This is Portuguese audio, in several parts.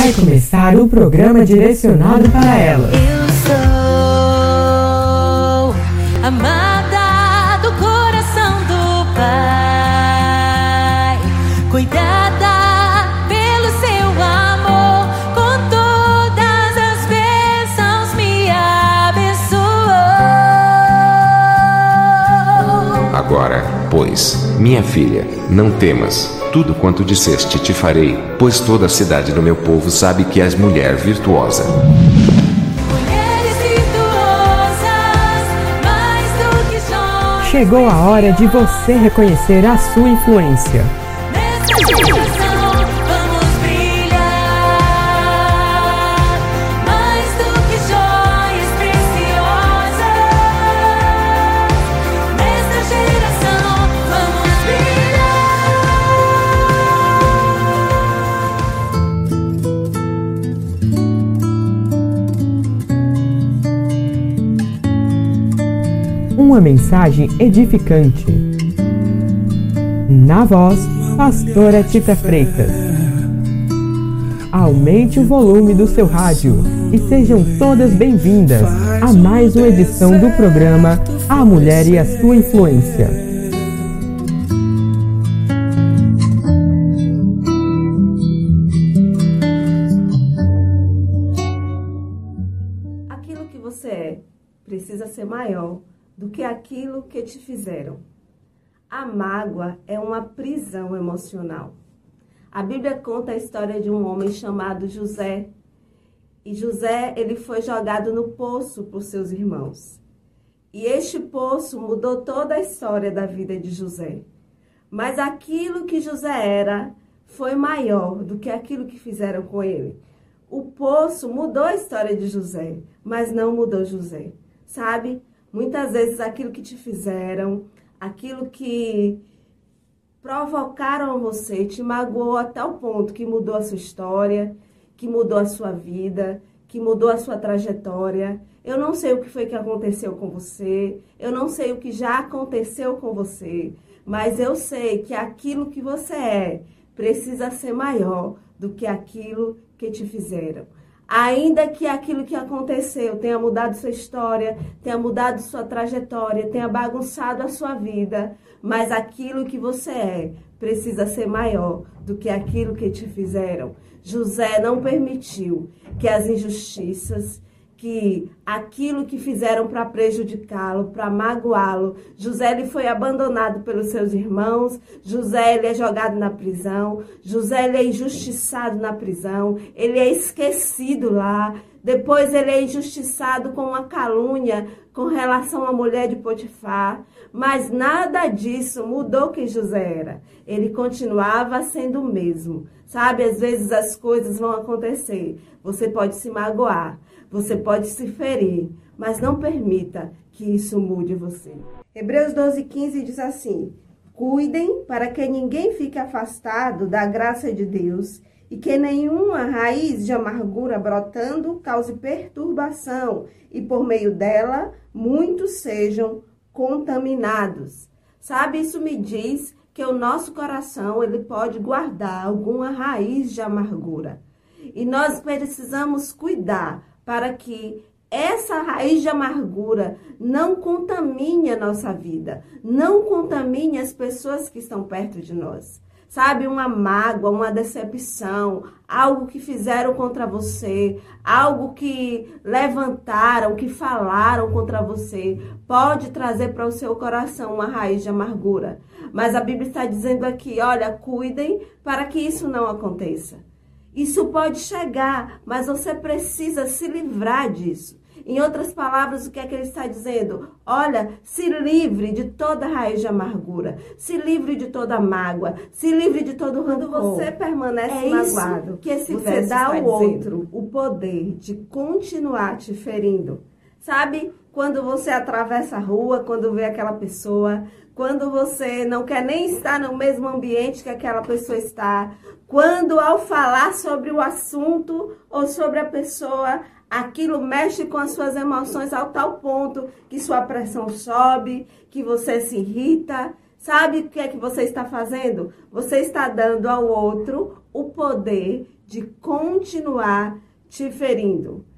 Vai começar o programa direcionado para ela. Eu minha filha, não temas. Tudo quanto disseste te farei, pois toda a cidade do meu povo sabe que és mulher virtuosa. Mulheres virtuosas, mais do que joias. Chegou a hora de você reconhecer a sua influência. Uma mensagem edificante. Na voz, Pastora Tita Freitas. Aumente o volume do seu rádio e sejam todas bem-vindas a mais uma edição do programa A Mulher e a Sua Influência. Te fizeram. A mágoa é uma prisão emocional. A Bíblia conta a história de um homem chamado José. E José, ele foi jogado no poço por seus irmãos. E este poço mudou toda a história da vida de José. Mas aquilo que José era foi maior do que aquilo que fizeram com ele. O poço mudou a história de José, mas não mudou José. Sabe? Muitas vezes aquilo que te fizeram, aquilo que provocaram você, te magoou até o ponto que mudou a sua história, que mudou a sua vida, que mudou a sua trajetória. Eu não sei o que foi que aconteceu com você, eu não sei o que já aconteceu com você, mas eu sei que aquilo que você é precisa ser maior do que aquilo que te fizeram. Ainda que aquilo que aconteceu tenha mudado sua história, tenha mudado sua trajetória, tenha bagunçado a sua vida, mas aquilo que você é precisa ser maior do que aquilo que te fizeram. José não permitiu que as injustiças, que aquilo que fizeram para prejudicá-lo, para magoá-lo, José ele foi abandonado pelos seus irmãos, José ele é jogado na prisão, José ele é injustiçado na prisão, ele é esquecido lá, depois ele é injustiçado com uma calúnia com relação à mulher de Potifar, mas nada disso mudou quem José era. Ele continuava sendo o mesmo. Sabe, às vezes as coisas vão acontecer. Você pode se magoar, você pode se ferir, mas não permita que isso mude você. Hebreus 12, 15 diz assim: Cuidem para que ninguém fique afastado da graça de Deus e que nenhuma raiz de amargura brotando cause perturbação e por meio dela muitos sejam contaminados. Sabe, isso me diz que o nosso coração ele pode guardar alguma raiz de amargura. E nós precisamos cuidar para que essa raiz de amargura não contamine a nossa vida, não contamine as pessoas que estão perto de nós. Sabe, uma mágoa, uma decepção, algo que fizeram contra você, algo que levantaram, que falaram contra você, pode trazer para o seu coração uma raiz de amargura. Mas a Bíblia está dizendo aqui: olha, cuidem para que isso não aconteça. Isso pode chegar, mas você precisa se livrar disso. Em outras palavras, o que é que ele está dizendo? Olha, se livre de toda raiz de amargura, se livre de toda mágoa, se livre de todo rancor. Quando você permanece É isso magoado, que esse você dá ao outro o poder de continuar te ferindo. Sabe? Quando você atravessa a rua, quando vê aquela pessoa, quando você não quer nem estar no mesmo ambiente que aquela pessoa está, quando ao falar sobre o assunto ou sobre a pessoa, aquilo mexe com as suas emoções ao tal ponto que sua pressão sobe, que você se irrita. Sabe o que é que você está fazendo? Você está dando ao outro o poder de continuar te ferindo.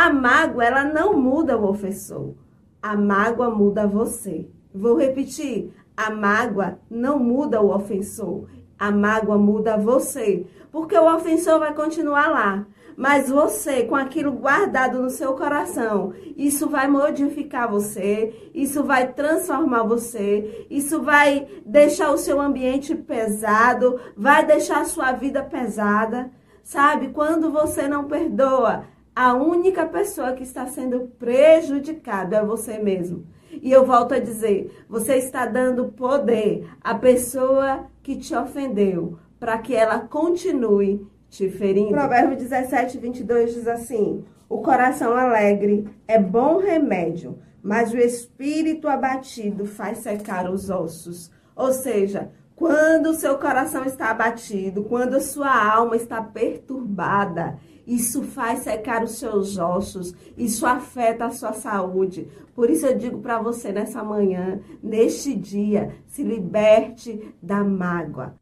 A mágoa, ela não muda o ofensor. A mágoa muda você. Vou repetir. A mágoa não muda o ofensor. A mágoa muda você. Porque o ofensor vai continuar lá. Mas você, com aquilo guardado no seu coração, isso vai modificar você, isso vai transformar você, isso vai deixar o seu ambiente pesado, vai deixar a sua vida pesada. Sabe, quando você não perdoa, a única pessoa que está sendo prejudicada é você mesmo. E eu volto a dizer, você está dando poder à pessoa que te ofendeu para que ela continue te ferindo. Provérbio 17, 22 diz assim: O coração alegre é bom remédio, mas o espírito abatido faz secar os ossos. Ou seja, quando o seu coração está abatido, quando a sua alma está perturbada, isso faz secar os seus ossos, isso afeta a sua saúde. Por isso eu digo para você nessa manhã, neste dia, se liberte da mágoa.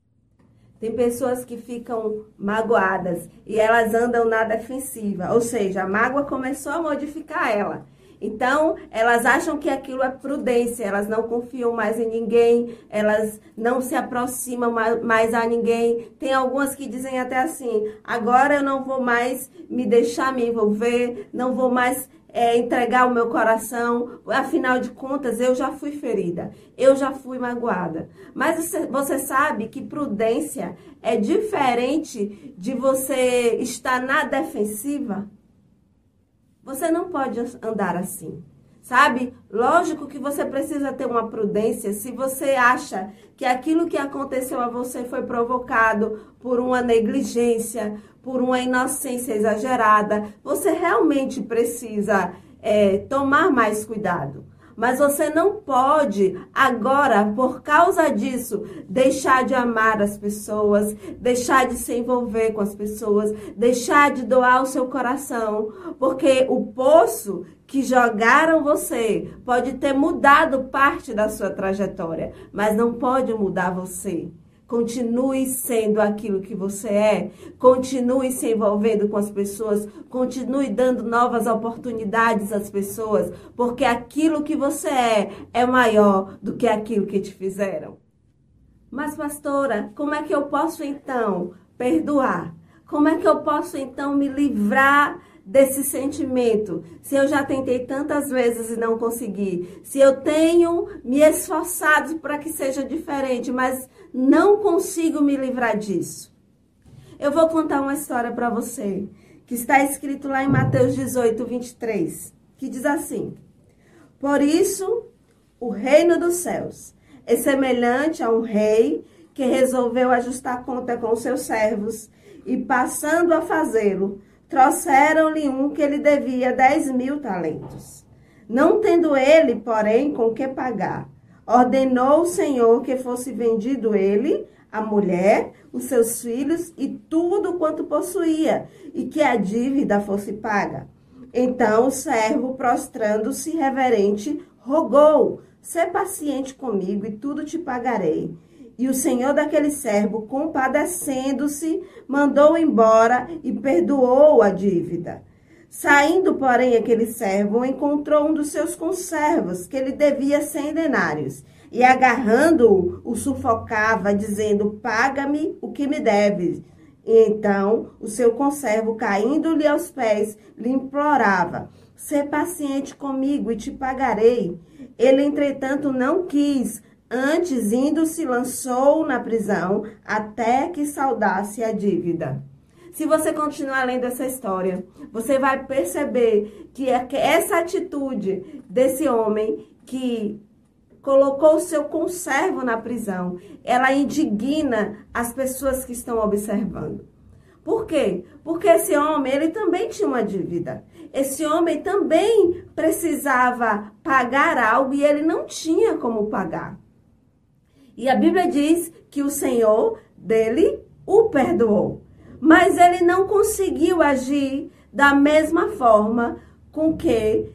Tem pessoas que ficam magoadas e elas andam na defensiva, ou seja, a mágoa começou a modificar ela. Então, elas acham que aquilo é prudência, elas não confiam mais em ninguém, elas não se aproximam mais a ninguém. Tem algumas que dizem até assim: agora eu não vou mais me deixar me envolver, não vou mais é, entregar o meu coração, afinal de contas, eu já fui ferida, eu já fui magoada. Mas você, sabe que prudência é diferente de você estar na defensiva? Você não pode andar assim. Sabe? Lógico que você precisa ter uma prudência se você acha que aquilo que aconteceu a você foi provocado por uma negligência, por uma inocência exagerada. Você realmente precisa é, tomar mais cuidado. Mas você não pode agora, por causa disso, deixar de amar as pessoas, deixar de se envolver com as pessoas, deixar de doar o seu coração, porque o poço que jogaram você pode ter mudado parte da sua trajetória, mas não pode mudar você. Continue sendo aquilo que você é. Continue se envolvendo com as pessoas. Continue dando novas oportunidades às pessoas. Porque aquilo que você é é maior do que aquilo que te fizeram. Mas, pastora, como é que eu posso então perdoar? Como é que eu posso então me livrar desse sentimento? Se eu já tentei tantas vezes e não consegui, se eu tenho me esforçado para que seja diferente, mas não consigo me livrar disso. Eu vou contar uma história para você, que está escrito lá em Mateus 18, 23, que diz assim: Por isso, o reino dos céus é semelhante a um rei que resolveu ajustar conta com seus servos e, passando a fazê-lo, trouxeram-lhe um que ele devia dez mil talentos. Não tendo ele, porém, com que pagar, ordenou o Senhor que fosse vendido ele, a mulher, os seus filhos e tudo quanto possuía, e que a dívida fosse paga. Então o servo, prostrando-se reverente, rogou: Sê paciente comigo e tudo te pagarei. E o senhor daquele servo, compadecendo-se, mandou embora e perdoou a dívida. Saindo, porém, aquele servo encontrou um dos seus conservos, que ele devia cem denários, e agarrando-o, o sufocava, dizendo: Paga-me o que me deves. E então o seu conservo, caindo-lhe aos pés, lhe implorava: Sê paciente comigo e te pagarei. Ele, entretanto, não quis, antes, indo, se lançou na prisão até que saudasse a dívida. Se você continuar lendo essa história, você vai perceber que essa atitude desse homem que colocou o seu conservo na prisão, ela indigna as pessoas que estão observando. Por quê? Porque esse homem, ele também tinha uma dívida. Esse homem também precisava pagar algo e ele não tinha como pagar. E a Bíblia diz que o Senhor dele o perdoou mas ele não conseguiu agir da mesma forma com que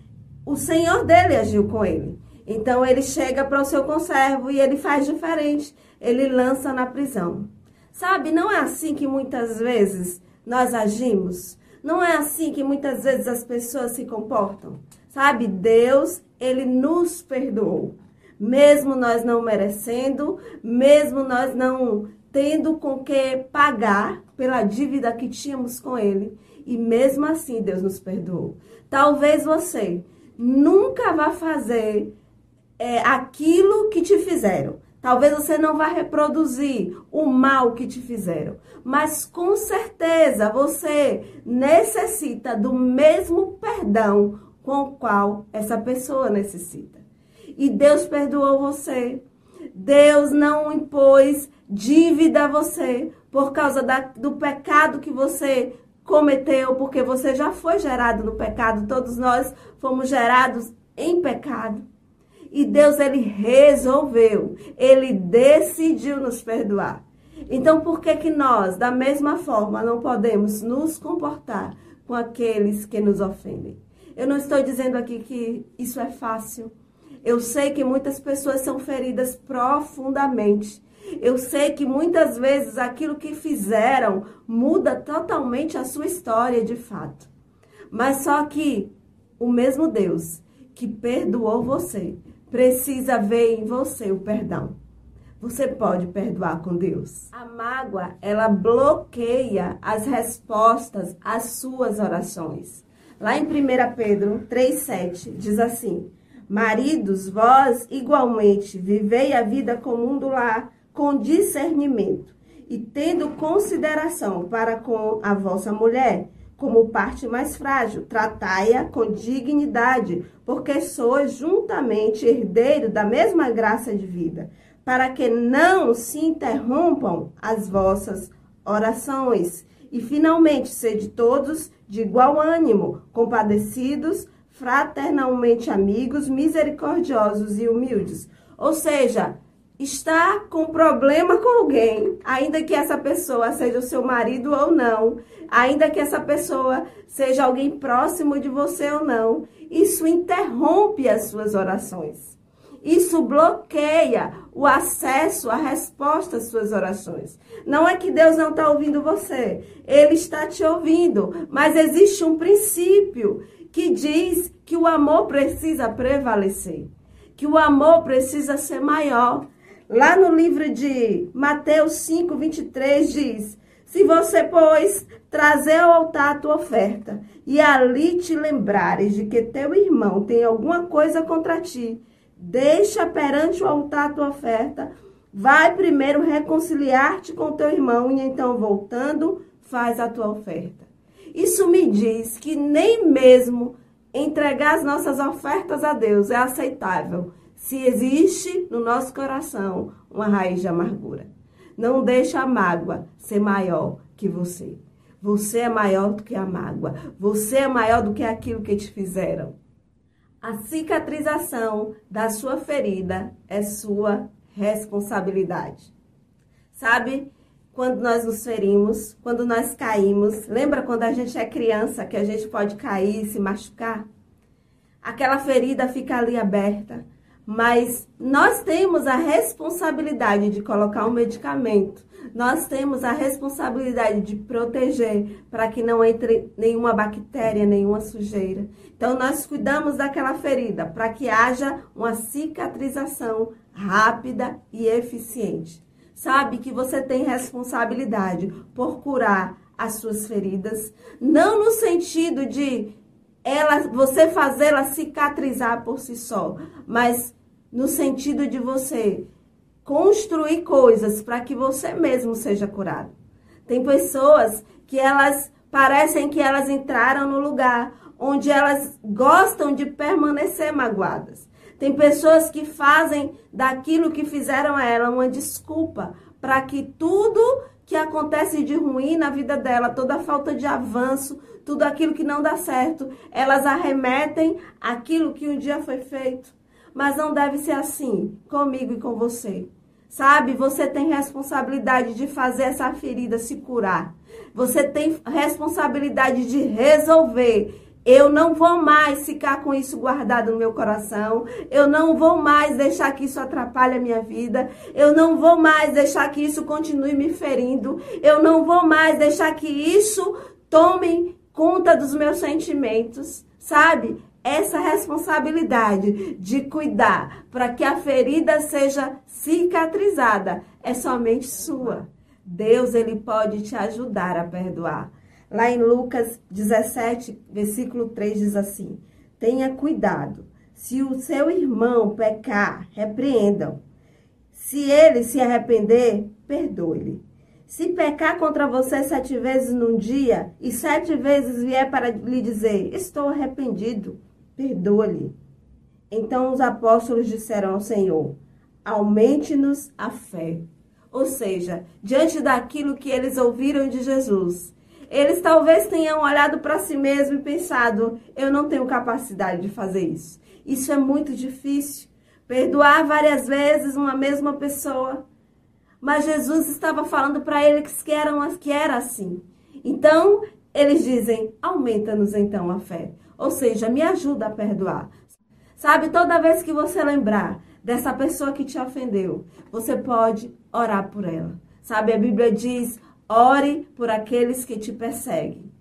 o senhor dele agiu com ele. Então ele chega para o seu conservo e ele faz diferente, ele lança na prisão. Sabe, não é assim que muitas vezes nós agimos? Não é assim que muitas vezes as pessoas se comportam? Sabe, Deus, ele nos perdoou. Mesmo nós não merecendo, mesmo nós não tendo com que pagar pela dívida que tínhamos com ele, e mesmo assim Deus nos perdoou. Talvez você nunca vá fazer é, aquilo que te fizeram. Talvez você não vá reproduzir o mal que te fizeram, mas com certeza você necessita do mesmo perdão com o qual essa pessoa necessita. E Deus perdoou você. Deus não impôs dívida a você por causa da, do pecado que você cometeu, porque você já foi gerado no pecado, todos nós fomos gerados em pecado. E Deus ele resolveu, ele decidiu nos perdoar. Então, por que que nós, da mesma forma, não podemos nos comportar com aqueles que nos ofendem? Eu não estou dizendo aqui que isso é fácil. Eu sei que muitas pessoas são feridas profundamente. Eu sei que muitas vezes aquilo que fizeram muda totalmente a sua história de fato. Mas só que o mesmo Deus que perdoou você precisa ver em você o perdão. Você pode perdoar com Deus. A mágoa, ela bloqueia as respostas às suas orações. Lá em 1 Pedro 3,7 diz assim: Maridos, vós igualmente vivei a vida comum do lar com discernimento e tendo consideração para com a vossa mulher, como parte mais frágil, tratai-a com dignidade, porque sois juntamente herdeiro da mesma graça de vida, para que não se interrompam as vossas orações. E finalmente, sede todos de igual ânimo, compadecidos, fraternalmente amigos, misericordiosos e humildes. Ou seja, está com problema com alguém, ainda que essa pessoa seja o seu marido ou não, ainda que essa pessoa seja alguém próximo de você ou não, isso interrompe as suas orações. Isso bloqueia o acesso à resposta às suas orações. Não é que Deus não está ouvindo você, Ele está te ouvindo, mas existe um princípio que diz que o amor precisa prevalecer, que o amor precisa ser maior. Lá no livro de Mateus 5, 23 diz: Se você, pois, trazer ao altar a tua oferta e ali te lembrares de que teu irmão tem alguma coisa contra ti, deixa perante o altar a tua oferta, vai primeiro reconciliar-te com teu irmão e então, voltando, faz a tua oferta. Isso me diz que nem mesmo entregar as nossas ofertas a Deus é aceitável se existe no nosso coração uma raiz de amargura. Não deixe a mágoa ser maior que você. Você é maior do que a mágoa. Você é maior do que aquilo que te fizeram. A cicatrização da sua ferida é sua responsabilidade. Sabe? Quando nós nos ferimos, quando nós caímos, lembra quando a gente é criança que a gente pode cair e se machucar? Aquela ferida fica ali aberta, mas nós temos a responsabilidade de colocar um medicamento. Nós temos a responsabilidade de proteger para que não entre nenhuma bactéria, nenhuma sujeira. Então, nós cuidamos daquela ferida para que haja uma cicatrização rápida e eficiente. Sabe que você tem responsabilidade por curar as suas feridas, não no sentido de ela, você fazê-la cicatrizar por si só, mas no sentido de você construir coisas para que você mesmo seja curado. Tem pessoas que elas parecem que elas entraram no lugar onde elas gostam de permanecer magoadas. Tem pessoas que fazem daquilo que fizeram a ela uma desculpa para que tudo que acontece de ruim na vida dela, toda falta de avanço, tudo aquilo que não dá certo, elas arremetem aquilo que um dia foi feito. Mas não deve ser assim comigo e com você. Sabe, você tem responsabilidade de fazer essa ferida se curar. Você tem responsabilidade de resolver Eu não vou mais ficar com isso guardado no meu coração. Eu não vou mais deixar que isso atrapalhe a minha vida. Eu não vou mais deixar que isso continue me ferindo. Eu não vou mais deixar que isso tome conta dos meus sentimentos, sabe? Essa responsabilidade de cuidar para que a ferida seja cicatrizada é somente sua. Deus ele pode te ajudar a perdoar. Lá em Lucas 17, versículo 3 diz assim: Tenha cuidado. Se o seu irmão pecar, repreendam. Se ele se arrepender, perdoe-lhe. Se pecar contra você sete vezes num dia e sete vezes vier para lhe dizer: Estou arrependido, perdoe-lhe. Então os apóstolos disseram ao Senhor: Aumente-nos a fé. Ou seja, diante daquilo que eles ouviram de Jesus, eles talvez tenham olhado para si mesmo e pensado: eu não tenho capacidade de fazer isso. Isso é muito difícil. Perdoar várias vezes uma mesma pessoa. Mas Jesus estava falando para eles que, eram, que era assim. Então, eles dizem: aumenta-nos então a fé. Ou seja, me ajuda a perdoar. Sabe, toda vez que você lembrar dessa pessoa que te ofendeu, você pode orar por ela. Sabe, a Bíblia diz: Ore por aqueles que te perseguem.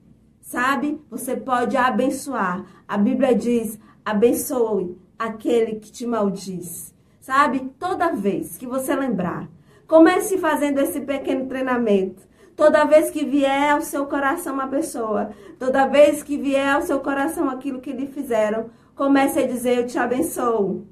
Sabe? Você pode abençoar. A Bíblia diz: abençoe aquele que te maldiz. Sabe? Toda vez que você lembrar, comece fazendo esse pequeno treinamento. Toda vez que vier ao seu coração uma pessoa, toda vez que vier ao seu coração aquilo que lhe fizeram, comece a dizer: Eu te abençoo.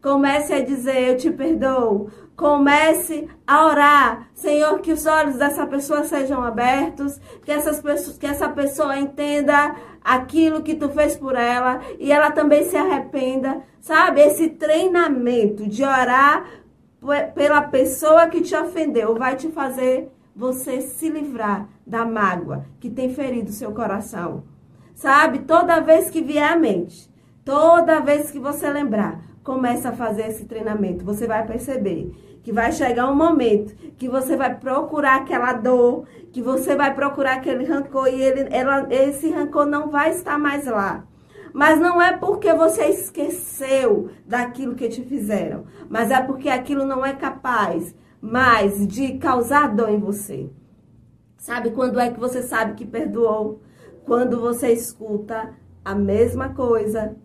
Comece a dizer: Eu te perdoo. Comece a orar, Senhor, que os olhos dessa pessoa sejam abertos, que, essas pessoas, que essa pessoa entenda aquilo que tu fez por ela e ela também se arrependa, sabe? Esse treinamento de orar pela pessoa que te ofendeu vai te fazer você se livrar da mágoa que tem ferido seu coração. Sabe? Toda vez que vier à mente, toda vez que você lembrar, começa a fazer esse treinamento. Você vai perceber que vai chegar um momento que você vai procurar aquela dor, que você vai procurar aquele rancor e ele, ela, esse rancor não vai estar mais lá. Mas não é porque você esqueceu daquilo que te fizeram, mas é porque aquilo não é capaz mais de causar dor em você. Sabe quando é que você sabe que perdoou? Quando você escuta a mesma coisa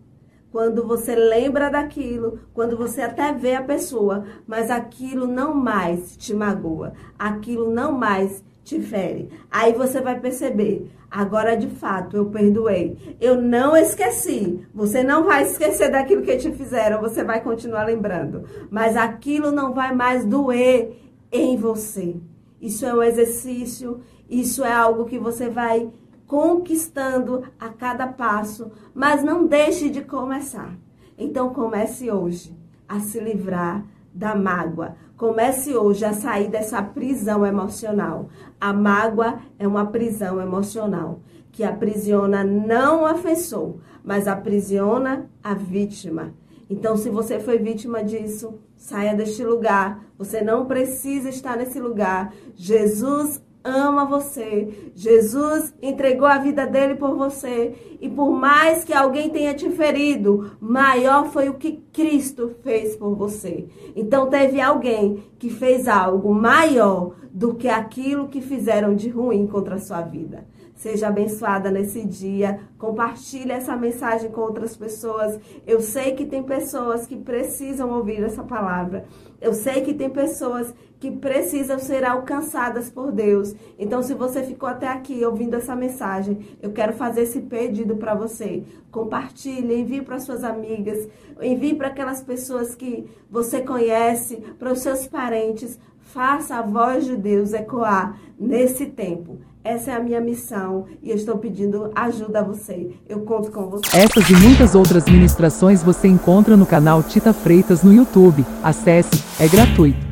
quando você lembra daquilo, quando você até vê a pessoa, mas aquilo não mais te magoa, aquilo não mais te fere. Aí você vai perceber, agora de fato eu perdoei. Eu não esqueci. Você não vai esquecer daquilo que te fizeram, você vai continuar lembrando, mas aquilo não vai mais doer em você. Isso é um exercício, isso é algo que você vai conquistando a cada passo, mas não deixe de começar. Então comece hoje a se livrar da mágoa. Comece hoje a sair dessa prisão emocional. A mágoa é uma prisão emocional que aprisiona não o ofensor, mas aprisiona a vítima. Então, se você foi vítima disso, saia deste lugar. Você não precisa estar nesse lugar. Jesus ama você. Jesus entregou a vida dele por você. E por mais que alguém tenha te ferido, maior foi o que Cristo fez por você. Então teve alguém que fez algo maior do que aquilo que fizeram de ruim contra a sua vida. Seja abençoada nesse dia. Compartilhe essa mensagem com outras pessoas. Eu sei que tem pessoas que precisam ouvir essa palavra. Eu sei que tem pessoas que precisam ser alcançadas por Deus. Então, se você ficou até aqui ouvindo essa mensagem, eu quero fazer esse pedido para você. Compartilhe, envie para suas amigas, envie para aquelas pessoas que você conhece, para os seus parentes. Faça a voz de Deus ecoar nesse tempo. Essa é a minha missão e eu estou pedindo ajuda a você. Eu conto com você. Essas e muitas outras ministrações você encontra no canal Tita Freitas no YouTube. Acesse, é gratuito.